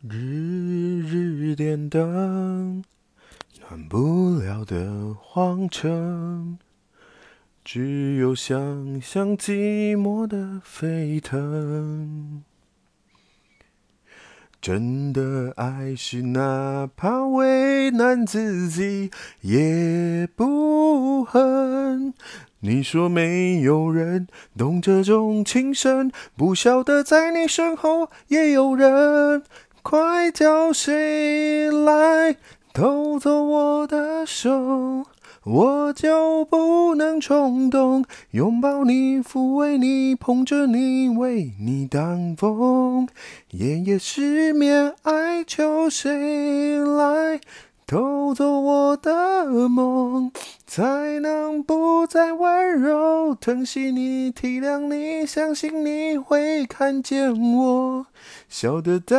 日日点灯，暖不了的荒城，只有想象寂寞的沸腾。真的爱是哪怕为难自己也不恨。你说没有人懂这种情深，不晓得在你身后也有人。快叫谁来偷走我的手，我就不能冲动，拥抱你，抚慰你，捧着你，为你挡风。夜夜失眠，哀求谁来偷走我的梦，才能不再温柔，疼惜你，体谅你，相信你会看见我笑得大。